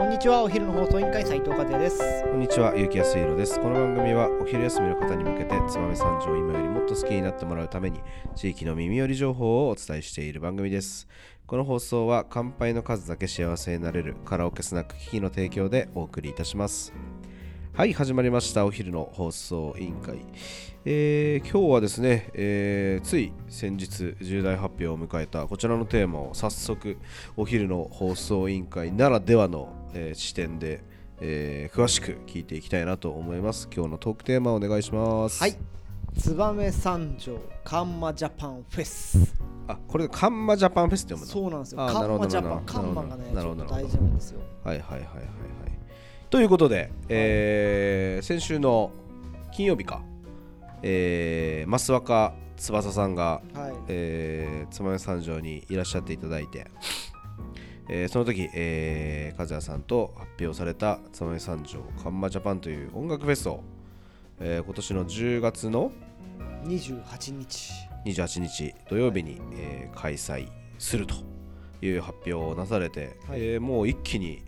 こんにちはお昼の放送委員会斉藤和也ですこんにちは、ゆうきやすいろです。この番組はお昼休みの方に向けて、燕三条を今よりもっと好きになってもらうために、地域の耳寄り情報をお伝えしている番組です。この放送は、乾杯の数だけ幸せになれるカラオケスナック機器の提供でお送りいたします。はい、始まりました。お昼の放送委員会。えー今日はですね、えーつい先日重大発表を迎えたこちらのテーマを早速お昼の放送委員会ならではの、えー視点で、えー詳しく聞いていきたいなと思います。今日のトークテーマお願いします。はい。燕三条カンマジャパンフェス。あこれカンマジャパンフェスって読むの？そうなんですよ。あーなるほどカンマジャパンなるほど。カンマがね大事なんですよ。はいはいはいはいはい。ということで、えー先週の金曜日か、えー、増若翼さんがはい。えー、燕三条にいらっしゃっていただいて、えーその時、えー、和也さんと発表された燕三条カンマジャパンという音楽フェスを、えー今年の10月の28日。28日土曜日に、えー開催するという発表をなされて、はい。えーもう一気に、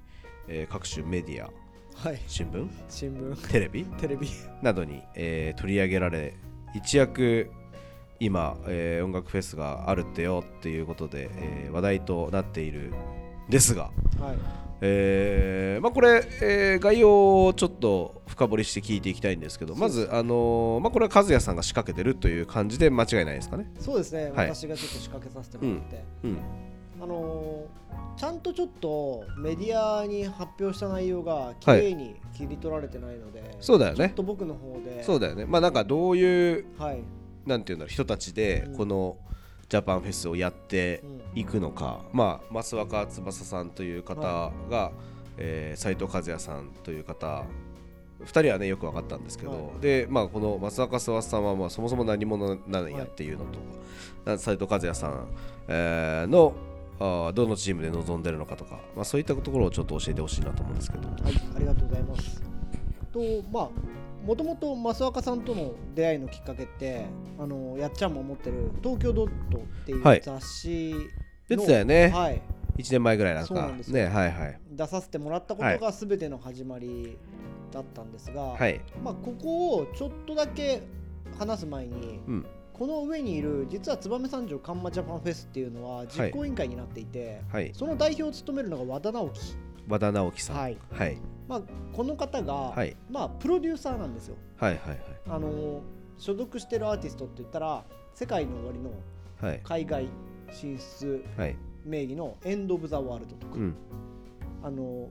えー各種メディアはい。新聞？新聞。テレビ？テレビ。などに、えー取り上げられ一躍今、えー音楽フェスがあるってよっていうことで、えー話題となっているんですが、はい。えーまあ、これ、えー概要をちょっと深掘りして聞いていきたいんですけどまず、あのーまあ、これは和也さんが仕掛けてるという感じで間違いないですかね？そうですね、はい。私がちょっと仕掛けさせてもらって、うん。あのーちゃんとちょっとメディアに発表した内容が綺麗に切り取られてないので、そうだよね。ちょっと僕の方で。そうだよね。まあなんかどういうはい、なんていうんだろう人たちでうん。このジャパンフェスをやってうん。いくのか、まあ増若翼さんという方が、えー斉藤和也さんという方。2人はねよく分かったんですけど、はでまあこの増若翼さんはまあそもそも何者なんやっていうのと、な斉藤和也さん、えーのあーどのチームで臨んでるのかとか、まあ、そういったところをちょっと教えてほしいなと思うんですけど。はい、ありがとうございます。とまあもともと増若さんとの出会いのきっかけってあのやっちゃんも持ってる「東京ドット」っていうはい。雑誌出の、てたよね、はい、1年前ぐらいなんか。そうなんですよ。ねはいはい。出させてもらったことが全ての始まりだったんですが、はい。まあ、ここをちょっとだけ話す前に、うん。この上にいる実は燕三条カンマジャパンフェスっていうのは実行委員会になっていて、はい。その代表を務めるのが和田直樹、和田直樹さん。はい。はいまあ、この方が、はい。まあ、プロデューサーなんですよ。はいはいあの所属してるアーティストって言ったら世界の終わりのはい。海外進出はい。名義のエンド・オブ・ザ・ワールドとか、うん。あの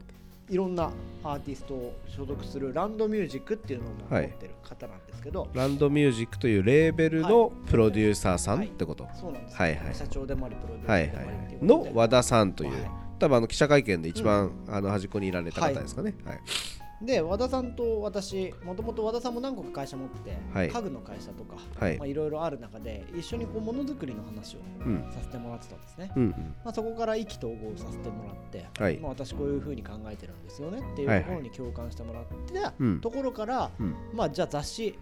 いろんなアーティストを所属するランドミュージックっていうのを持はいってる方なんですけど、ランドミュージックというレーベルのプロデューサーさんはいってこと、そうなんです。よ、はいはい。社長でもありプロデューサはいはいーでもありっていうの和田さんという、はい多分あの記者会見で一番、あの端っこにいられた方ですかね。はい。で和田さんと私もともと和田さんも何個か会社持って、はい。家具の会社とか、はい。まあ、いろいろある中で一緒にこうものづくりの話をうん。させてもらってたんですね、うんうん。まあ、そこから意気投合させてもらって、はい。まあ、私こういうふうに考えてるんですよねっていはいはい。うところに共感してもらってところから、うん。まあじゃあ雑誌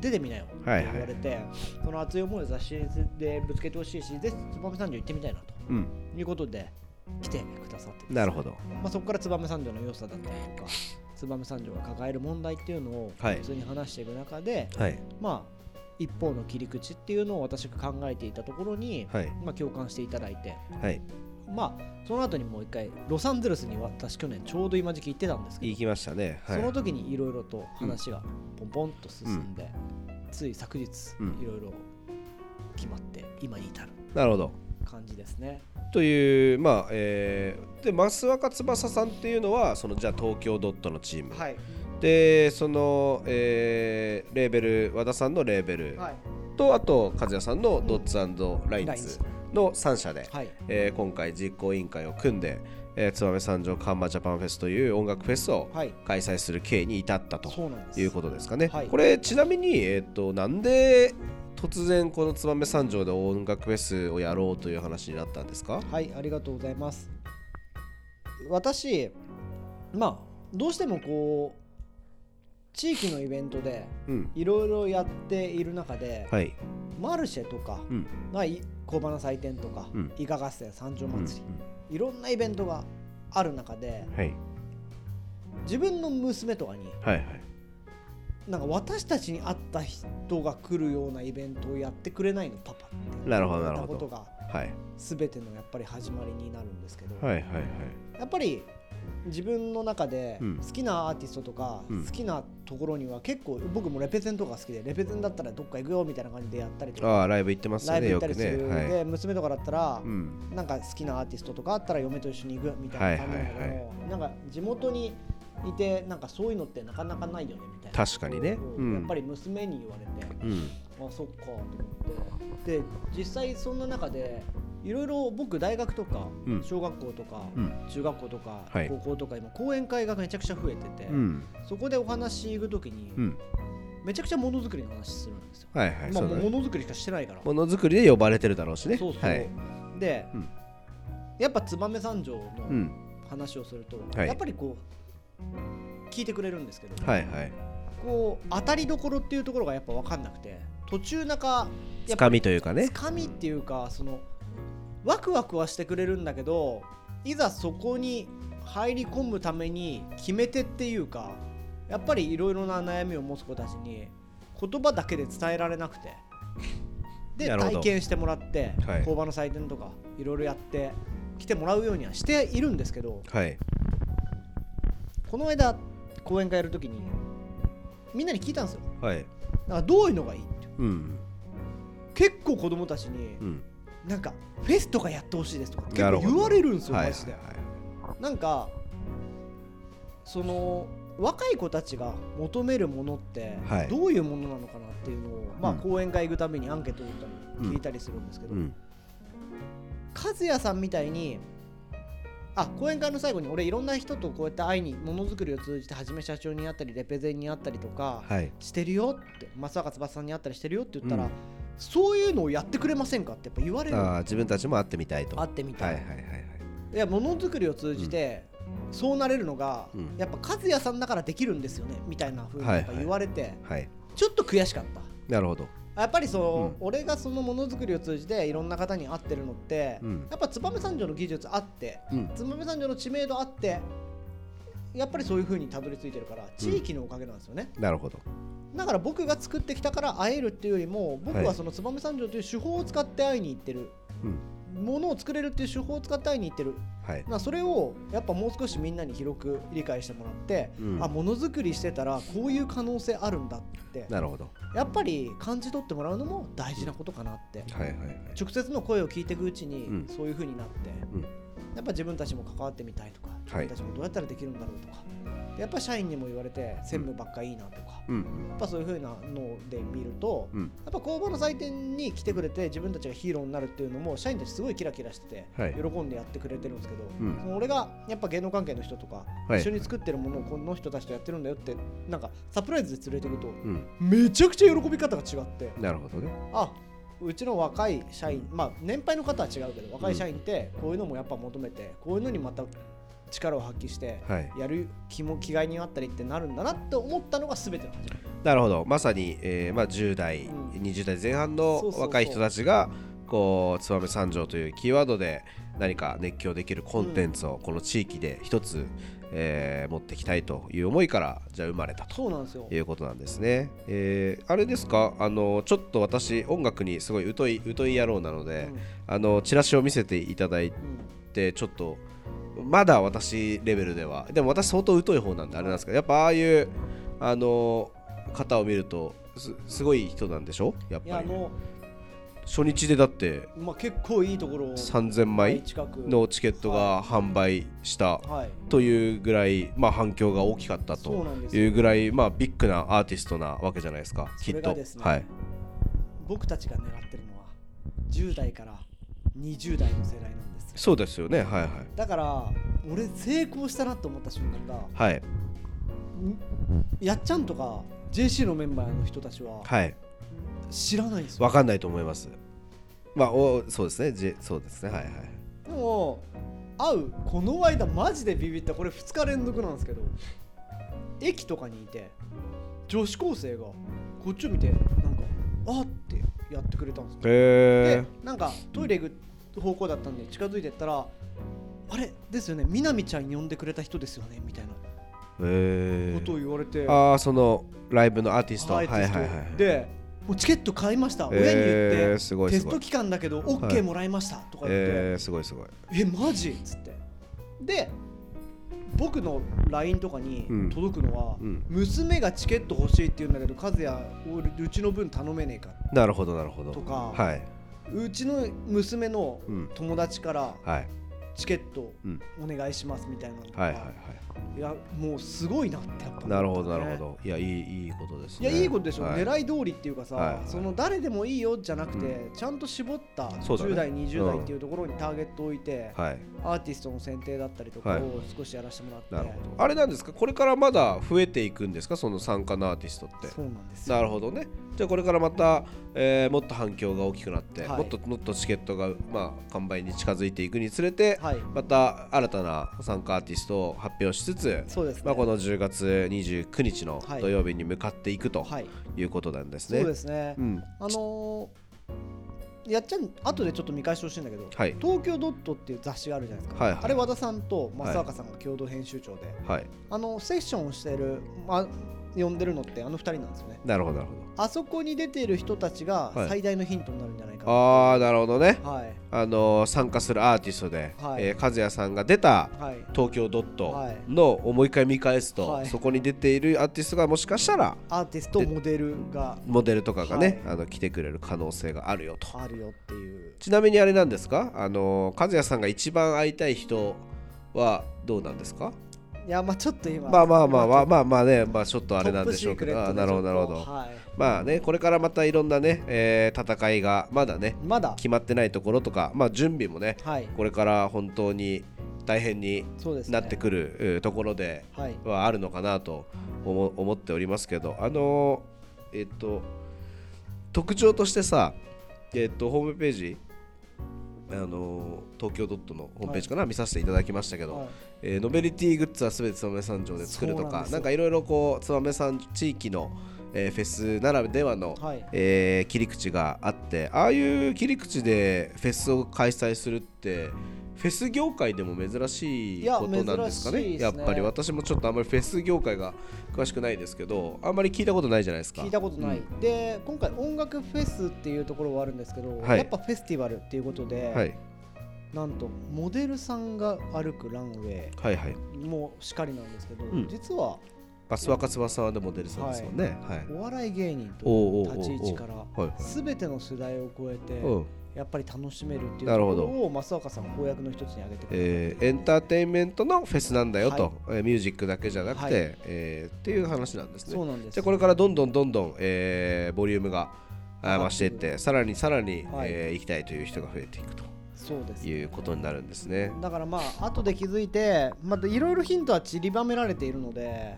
出てみなよってはいはい。言われて、その熱い思いを雑誌でぶつけてほしいしぜひ燕三条行ってみたいなうん。ということで来てくださってなるほど。まあ、そこから燕三条の良さだったりとか 燕三条が抱える問題っていうのをはい。普通に話していく中で、はい。まあ一方の切り口っていうのを私が考えていたところに、はい。まあ、共感していただいてはい。まあその後にもう一回ロサンゼルスに私去年ちょうど今時期行ってたんですけど、行きましたね。はい。その時にいろいろと話がポンポンと進んで、つい昨日いうん。ろいろ決まって今に至る。なるほど感じですね。というまあえー、で増若翼さんっていうのはそのじゃあ東京ドットのチーム、はい、でその、えーレーベル和田さんのレーベル。はい、とあと和也さんのドッツラインズラインズの3社で、はい、えー今回実行委員会を組んで、えー、燕三条カンマジャパンフェスという音楽フェスをはい、開催する経緯に至ったと。いうことですかね。はい。これちなみに、えー、となんで突然この燕三条で音楽フェスをやろうという話になったんですか？はい、ありがとうございます。私、まあ、どうしてもこう、地域のイベントでうん。いろいろやっている中で、はい。マルシェとか、うん。まあ、い工場の祭典とか、うん。イカ合戦、三条うん祭り、いろんなイベントがある中で、はい。自分の娘とかにはいはいなんか私たちに会った人が来るようなイベントをやってくれないの？パパって。なるほど言なるほど。ことがはい全てのやっぱり始まりになるんですけど、はい。はいはいやっぱり自分の中でうん。好きなアーティストとかうん。好きなところには結構僕もレペゼンとか好きでレペゼンだったらどっか行くよみたいな感じでやったりとか。ああライブ行ってますライブ行ったりする、で娘とかだったらうん。なんか好きなアーティストとかあったら嫁と一緒に行くみたいな感じだけど、なんか地元にいてなんかそういうのってなかなかないよねみたいな。確かにね。そううん。やっぱり娘に言われてうん。あそっかと思って。で実際そんな中でいろいろ僕大学とかうん。小学校とかうん。中学校とかはい。高校とか今講演会がめちゃくちゃ増えてて、うん。そこでお話行く時にうん。めちゃくちゃものづくりの話するんですよ。はいはいまあ、ものづくりしかしてないから。ものづくりで呼ばれてるだろうしね。そうそう、はいで、うん。やっぱ燕三条うのん。話をすると、はい。やっぱりこう聞いてくれるんですけど、はいはい。こう当たりどころっていうところがやっぱ分かんなくて途中中やつかみというかね。つかみっていうかそのワクワクはしてくれるんだけどいざそこに入り込むために決め手っていうかやっぱりいろいろな悩みを持つ子たちに言葉だけで伝えられなくてで体験してもらって、はい。工場の祭典とかいろいろやって来てもらうようにはしているんですけどはいこの間講演会やるときにみんなに聞いたんですよ。はい。だからどういうのがいいってう。ん。結構子供たちにうん。なんかフェスとかやってほしいですとか結なるほど。構言われるんですよはいマジで、はいなんかその若い子たちが求めるものってはい。どういうものなのかなっていうのを、まあうん講演会行くためにアンケートを取ったり聞いたりするんですけど、うん。和也さんみたいにあ講演会の最後に俺いろんな人とこうやって会いにものづくりを通じてはじめ社長に会ったりレペゼンに会ったりとかはい。してるよって松坂翼さんに会ったりしてるよって言ったら、うん。そういうのをやってくれませんかってやっぱ言われる。ああ自分たちも会ってみたいと。会ってみたい、はいはいはいはいい。やものづくりを通じて、そうなれるのが、うん。やっぱ和也さんだからできるんですよねみたいな風にやっぱ言われて、はい。ちょっと悔しかった。なるほどやっぱりその、俺がそのものづくりを通じていろんな方に会ってるのって、うん。やっぱ燕三条の技術あってうん。燕三条の知名度あってやっぱりそういう風にたどり着いてるから地域のおかげなんですよね、なるほど。だから僕が作ってきたから会えるっていうよりも僕ははい。その燕三条という手法を使って会いに行ってる、うんものを作れるっていう手法を使って会いに行ってる。はい。まあそれをやっぱもう少しみんなに広く理解してもらって、うん。あものづくりしてたらこういう可能性あるんだって。なるほど。やっぱり感じ取ってもらうのも大事なことかなって、はいはいはい。直接の声を聞いていくうちにうん。そういう風になって、うん。やっぱ自分たちも関わってみたいとか自分たちもどうやったらできるんだろうとか、でやっぱ社員にも言われて専務ばっかいいなとか、うん。やっぱそういう風なので見ると、うん。やっぱ工房の祭典に来てくれて自分たちがヒーローになるっていうのも社員たちすごいキラキラしてて、はい。喜んでやってくれてるんですけど、うん。その俺がやっぱ芸能関係の人とか、はい一緒に作ってるものをこの人たちとやってるんだよってなんかサプライズで連れてくとうん。めちゃくちゃ喜び方が違ってなるほどね。あうちの若い社員まあ年配の方は違うけど若い社員ってこういうのもやっぱ求めてこういうのにまた力を発揮してはい。やる気も気概にあったりってなるんだなって思ったのが全ての始まりなるほど。まさに、えーまあ、10代、うん。20代前半の若い人たちがこう燕三条というキーワードで何か熱狂できるコンテンツをこの地域で一つ、えー持っていきたいという思いからじゃあ生まれたと。そうなんですよ。いうことなんですね。えーあれですか？あのちょっと私音楽にすごい疎い疎い野郎なので、あのチラシを見せていただいうんうん。てちょっとまだ私レベルでは。でも私相当疎い方なんであれなんですけどやっぱああいうあの方を見るとすすごい人なんでしょ？やっぱり。初日でだってまあ、結構いいところを3000枚のチケットが販売したはい。というぐらい、まあ、反響が大きかったというぐらい、まあ、ビッグなアーティストなわけじゃないですかきそっとねはい。僕たちが狙ってるのは10代から20代の世代なんでそうですよね。はいはい。だから俺成功したなと思った瞬間がはい。んやっちゃんとか JC のメンバーの人たちははい。知らないんですよ。わかんないと思います。まあおそうですね。じそうですね。はいはい。でも会うこの間マジでビビった。これ2日連続なんですけど駅とかにいて女子高生がこっちを見てなんかあってやってくれたんですよ。でへなんかトイレ行く方向だったんで近づいてったらあれ？ですよね。みなみちゃん呼んでくれた人ですよね。みたいな。えことを言われて、ああそのライブのアーティスト。はいはいはいでもうチケット買いました、親に言って、えーすごい。テスト期間だけど OK もらいましたとか言って、えー、すごいすごい。えマジ？っつって。で僕の LINE とかにうん。届くのは、うん。娘がチケット欲しいって言うんだけど和也俺うちの分頼めねえかなるほどなるほど。とかはいうちの娘のうん。友達からはい。チケットうん。お願いしますみたいなのとか、はいはいはいいやもうすごいなってやっぱね、なるほどなるほど。いやいいいいことですね。いやいいことでしょ、はい。狙い通りっていうかさ、はいはい。その誰でもいいよじゃなくて、ちゃんと絞ったそうだね。10代、20代っていうところにターゲットを置いて、はい。アーティストの選定だったりとかはい。を少しやらせてもらって、なるほど。あれなんですか？これからまだ増えていくんですか？その参加のアーティストって。そうなんですよ。なるほどね。じゃあこれからまた、えーもっと反響が大きくなって、はい。もっともっとチケットが、まあ、完売に近づいていくにつれて、はい。また新たな参加アーティストを発表しつつ、そうですね、まあ、この10月29日のはい。土曜日に向かっていくとはい。いうことなんですね。そうですね、うん。あのーやっちゃん後でちょっと見返してほしいんだけど、はい。東京ドットっていう雑誌があるじゃないですか、はいはい。あれ和田さんと増若さんが共同編集長で、はい、あのセッションをしてる、まあ、呼んでるのってあの2人なんですよね。なるほどなるほど。あそこに出ている人たちがはい。最大のヒントになるんじゃないかな、ああなるほどね。はい。あのー参加するアーティストで、はい。えー和也さんが出たはい。東京ドットはい。のをもう一回見返すと、はい。そこに出ているアーティストがもしかしたらアーティストモデルがモデルとかがね、あの来てくれる可能性があるよと。あるよっていう。ちなみにあれなんですか？あのー和也さんが一番会いたい人はどうなんですか？いやまあちょっと今。まあまあまあまああまあまあね、まあ、ちょっとあれなんでしょうけど。あーなるほどなるほど。はい、まあねこれからまたいろんなね、えー戦いがまだねまだ。決まってないところとかまあ準備もねはい。これから本当に大変になってくる、えーところではい。はあるのかなと思思っておりますけど。あのーえっと特徴としてさえっとホームページあのー東京ドットのホームページかな、見させていただきましたけど、はいえーノベルティグッズはすべて燕三条で作るとかなんかいろいろこう燕三地域の、えーフェスならではの、はい。えー切り口があってああいう切り口でフェスを開催するってフェス業界でも珍しいことなんですかね？ね。やっぱり。私もちょっとあんまりフェス業界が詳しくないですけどあんまり聞いたことないじゃないですか？聞いたことない、うん。で今回音楽フェスっていうところはあるんですけど、はい。やっぱフェスティバルっていうことで、はい、なんとモデルさんが歩くランウェはいはい。イもしかりなんですけど、うん。実はバスワカ翼はでモデルさんですもんね。はい、お笑い芸人という立ち位置からはいはい。全ての世代を超えてうん。やっぱり楽しめるっていうところを増若さん公約の一つに挙げてくれえーエンターテインメントのフェスなんだよと、えーミュージックだけじゃなくて、はい。えーっていう話なんですね。そうなんです。じゃあこれからどんどんどんどん、えーボリュームが増していってさらにさらに、はい。えー行きたいという人が増えていくとそうですいうことになるんですね。だからまあ後で気づいてまたいろいろヒントは散りばめられているので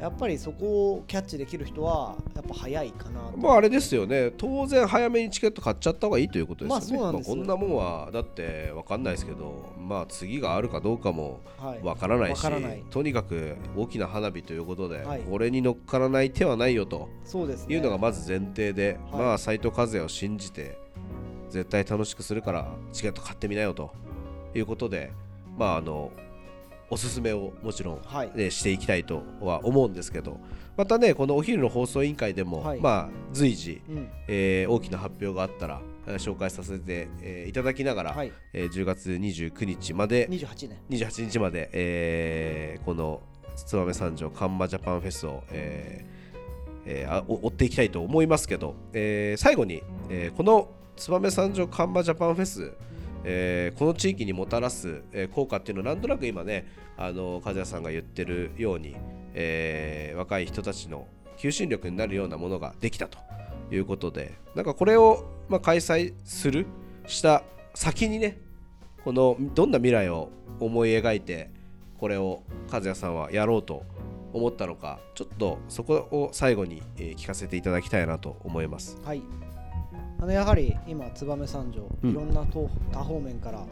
やっぱりそこをキャッチできる人はやっぱ早いかなと。まああれですよね。当然早めにチケット買っちゃった方がいいということですよね。まあそうなんですこんなもんはだって分かんないですけどまあ次があるかどうかもはい。分からないし、わからない。とにかく大きな花火ということで、はい。これに乗っからない手はないよと。いうのがまず前提で、はい。まあ斎藤和也を信じて絶対楽しくするからチケット買ってみなよと。いうことでまああのおすすめをもちろん、はい。ねしていきたいとは思うんですけどまたねこのお昼の放送委員会でも、はい。まあ随時、うん。えー大きな発表があったらえー紹介させて、えーいただきながら、はい。えー10月29日まで28年28日まで、えーこの燕三条カンマジャパンフェスを、えーえー追っていきたいと思いますけど、えー最後に、えーこの燕三条カンマジャパンフェス、えーこの地域にもたらす、えー効果っていうのをなんとなく今ねあの和也さんが言ってるように、えー若い人たちの求心力になるようなものができたということでなんかこれを、まあ、開催するした先にねこのどんな未来を思い描いてこれを和也さんはやろうと思ったのかちょっとそこを最後に、聞かせていただきたいなと思います。はいあのやはり今燕三条うん。いろんなと多方面から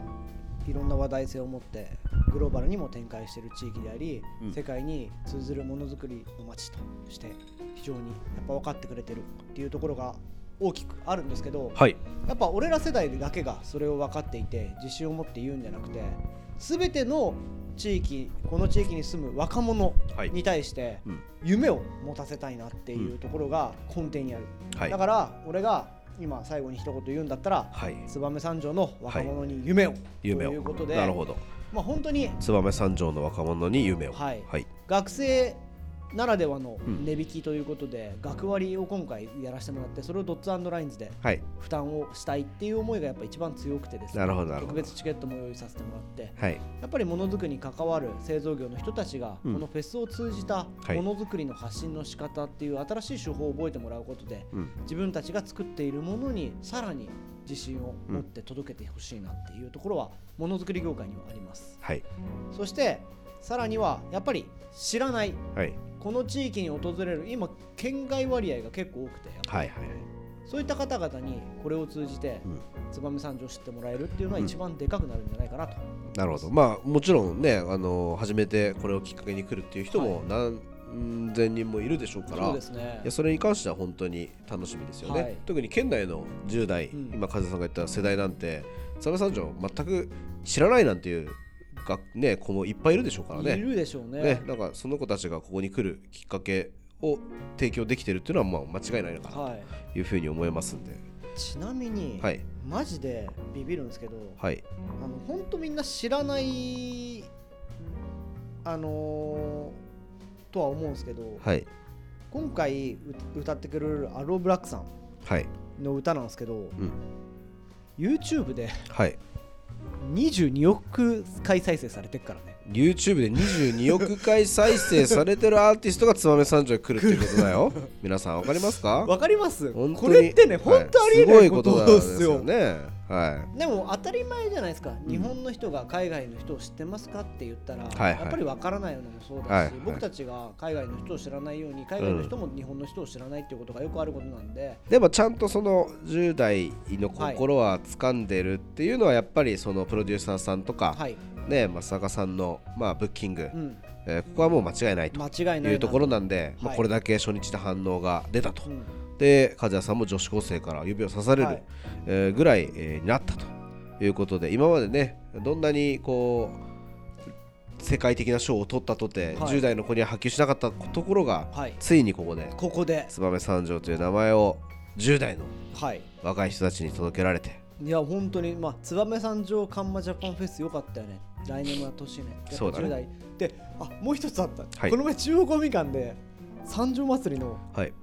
いろんな話題性を持ってグローバルにも展開している地域であり、うん。世界に通ずるものづくりの街として非常にやっぱ分かってくれてるっていうところが大きくあるんですけどはい。やっぱ俺ら世代だけがそれを分かっていて自信を持って言うんじゃなくて全ての地域この地域に住む若者はい。に対してうん。夢を持たせたいなっていうところが根底にある、はい。だから俺が今最後に一言言うんだったらはい。燕三条の若者に夢を、夢を。ということでなるほど。まあ本当に燕三条の若者に夢を。はい。はい。学生ならではのうん。値引きということで、学割を今回やらせてもらってそれをドッツラインズではい。負担をしたいっていう思いがやっぱ一番強くてですね。特別チケットも用意させてもらってはい。やっぱりものづくりに関わる製造業の人たちが、うん。このフェスを通じたはい。ものづくりの発信の仕方っていう新しい手法を覚えてもらうことでうん。自分たちが作っているものにさらに自信を持って届けてほしいなっていうところはものづくり業界にはあります。はい。そしてさらにはやっぱり知らないはい。この地域に訪れる今県外割合が結構多くてはいはいそういった方々にこれを通じてうん。燕三条を知ってもらえるっていうのは一番でかくなるんじゃないかなと、なるほど。まあもちろんねあの初めてこれをきっかけに来るっていう人も何千人もいるでしょうからそうですね。いやそれに関しては本当に楽しみですよね、はい。特に県内の10代、うん。今風さんが言った世代なんて燕三条全く知らないなんていうが、ね、子もいっぱいいるでしょうからいねるでしょうね。ねなんかその子たちがここに来るきっかけを提供できてるっていうのはまあ間違いないのかな。はい、というふうに思いますんで。ちなみに、はい。マジでビビるんですけどはい。あの本当みんな知らないあのーとは思うんですけど、はい。今回う歌ってくれるアローブラックさんはい。の歌なんですけど、ん。YouTube ではい22億回再生されてるからね。YouTube で22億回再生されてるアーティストが燕三条に来るっていうことだよ。皆さんわかりますか？わかります。これってねはい本当ありえないことでですよねはでも当たり前じゃないですか、ん。日本の人が海外の人を知ってますかって言ったら、はいやっぱりわからないのもそうだし、はいはい。僕たちが海外の人を知らないように海外の人も日本の人を知らないっていうことがよくあることなんで、いでもちゃんとその10代の心は掴んでるっていうのはやっぱりそのプロデューサーさんとかはい、ね松坂さんのまあブッキングうん、えーここはもう間違いないと間違いないいうところなんでまあはいこれだけ初日で反応が出たと。うんで和也さんも女子高生から指を刺される、はい。えーぐらい、えーになったということで今までねどんなにこう世界的な賞を取ったとて、はい。10代の子には波及しなかったところがはい、ついにここでここで、燕三条という名前を10代のはい、若い人たちに届けられて。いや本当にまあ燕三条カンマジャパンフェスよかったよね。来年もやってほしいね。そうだね。10代。であもう一つあった、はい。この前中央公民館で三条祭りのはい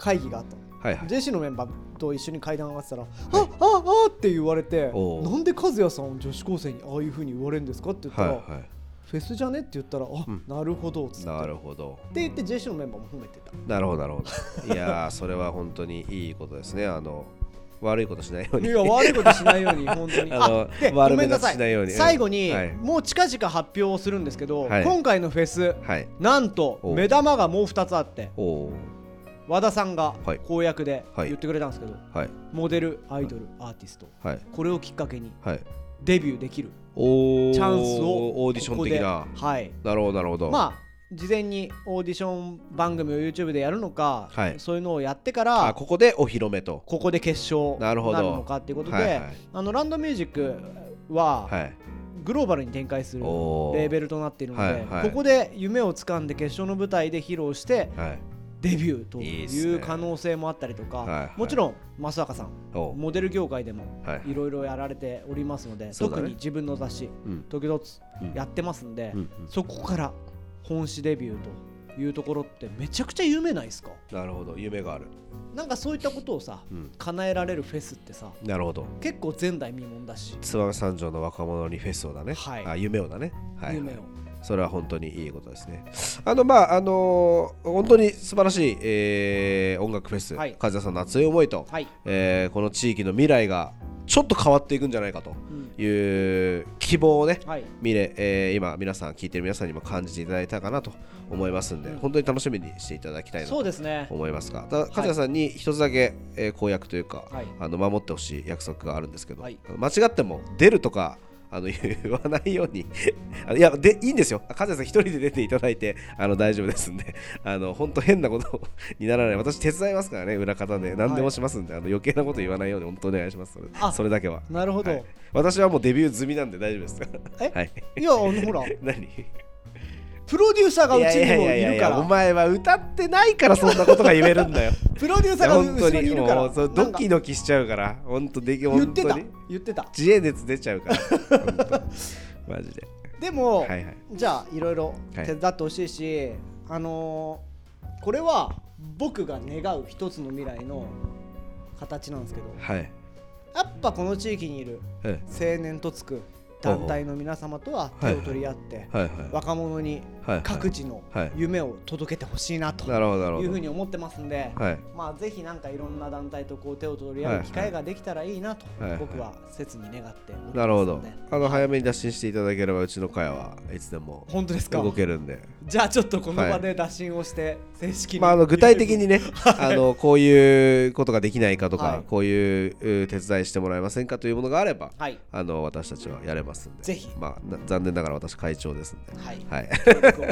会議があったの。はいはい。JC のメンバーと一緒に階段上がってたら「あああって言われてなんで和也さん女子高生にああいうふうに言われるんですかって言ったら、はいはフェスじゃね？って言ったら「あ、うん。なるほど」っつって。いなるほど。って言って JC のメンバーも褒めてた。なるほどなるほど。いやーそれは本当にいいことですね。あの悪いことしないように。いや悪いことしないように 本当に。あのごめんなさい立ちしないように。最後に、はい。もう近々発表をするんですけど、はい。今回のフェスはい。なんとお目玉がもう2つあって和田さんがはい。公約ではい。言ってくれたんですけど、はい。モデルアイドルアーティスト。はい。これをきっかけにはい。デビューできるチャンスをオーディション的な。はい。なるほどなるほど。まあ事前にオーディション番組を YouTube でやるのか、はい。そういうのをやってかあらここでお披露目と。ここで決勝なるのかっていうことで、はいはい。あのランドミュージックははい。グローバルに展開するレーベルとなっているので、はいはい。ここで夢をつかんで決勝の舞台で披露してはいデビューという可能性もあったりとかはいはい。もちろん増坂さんおモデル業界でもはい。いろいろやられておりますので、特に自分の雑誌うん「時々うん。やってますんで、うんそこから本誌デビューというところってめちゃくちゃ夢ないですか？うんなるほど。夢がある。なんかそういったことをさうん。叶えられるフェスってさなるほど。結構前代未聞だし、燕三条の若者にフェスをだね。はい。あ夢をだね。はい。夢をそれは本当にいいことですね。あのまああのー本当に素晴らしい、えー音楽フェス、はい。和也さんの熱い思いと、はい、えーこの地域の未来がちょっと変わっていくんじゃないかとうん。いう希望をねはい、見れ、えー今皆さん聞いてる皆さんにも感じていただいたかなと思いますんで、うん。本当に楽しみにしていただきたいなそうとですね。思いますが、ただ和也さんに一つだけ、えー公約というか、はい。あの守ってほしい約束があるんですけど、はい。間違っても出るとかあの 言わないように。あいやでいいんですよ。和也さん一人で出ていただいてあの大丈夫ですんで。あの本当変なことにならない。私手伝いますからね裏方で。何でもしますんで、あの余計なこと言わないように本当お願いします。それあそれだけは。なるほど、はい。私はもうデビュー済みなんで大丈夫です。え？はい。いやあのほら。何？プロデューサーがうちにもいるから。お前は歌ってないからそんなことが言えるんだよ。プロデューサーが後ろにいるから。ドキドキしちゃうから。本当でき言ってた。言ってた。知恵熱出ちゃうから。マジで。でも、はいはい。じゃあいろいろはい手伝ってほしいし、あのーこれは僕が願う一つの未来の形なんですけど。はい。やっぱこの地域にいるえ青年とつく団体の皆様とは手を取り合って、若者に各自のはい。夢を届けてほしいなというふうに思ってますんで、はい。まあぜひなんかいろんな団体とこう手を取り合う機会ができたらいいなと僕は切に願ってなるほど。あの早めに脱進していただければうちの会はいつでも本当ですか？動けるんでじゃあちょっとこの場で打診をして正式に、まあ、あの具体的にね、あのこういうことができないかとか、はい。こういうう手伝いしてもらえませんかというものがあれば、はい。あの私たちはやれますんで、ぜひ。まあ、な残念ながら私会長ですんで、はい。はい、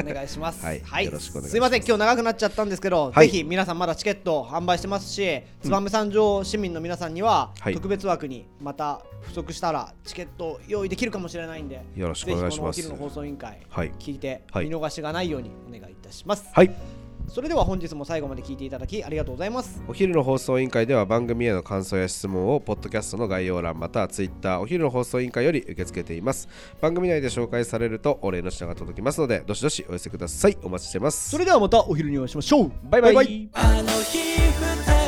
お願いします。はい。よろしくお願いします。すいません、今日長くなっちゃったんですけど、はい。ぜひ皆さんまだチケット販売してますし、燕三条市民の皆さんには、はい。特別枠にまた不足したらチケット用意できるかもしれないんで、よろしくお願いします。の放送委員会、はい。聞いてはい。見逃しがないようにお願いいたします。はい、それでは本日も最後まで聞いていただきありがとうございます。お昼の放送委員会では番組への感想や質問をポッドキャストの概要欄またはツイッターお昼の放送委員会より受け付けています番組内で紹介されるとお礼の品が届きますのでどしどしお寄せくださいお待ちしてますそれではまたお昼にお会いしましょう。バイバイバイバイ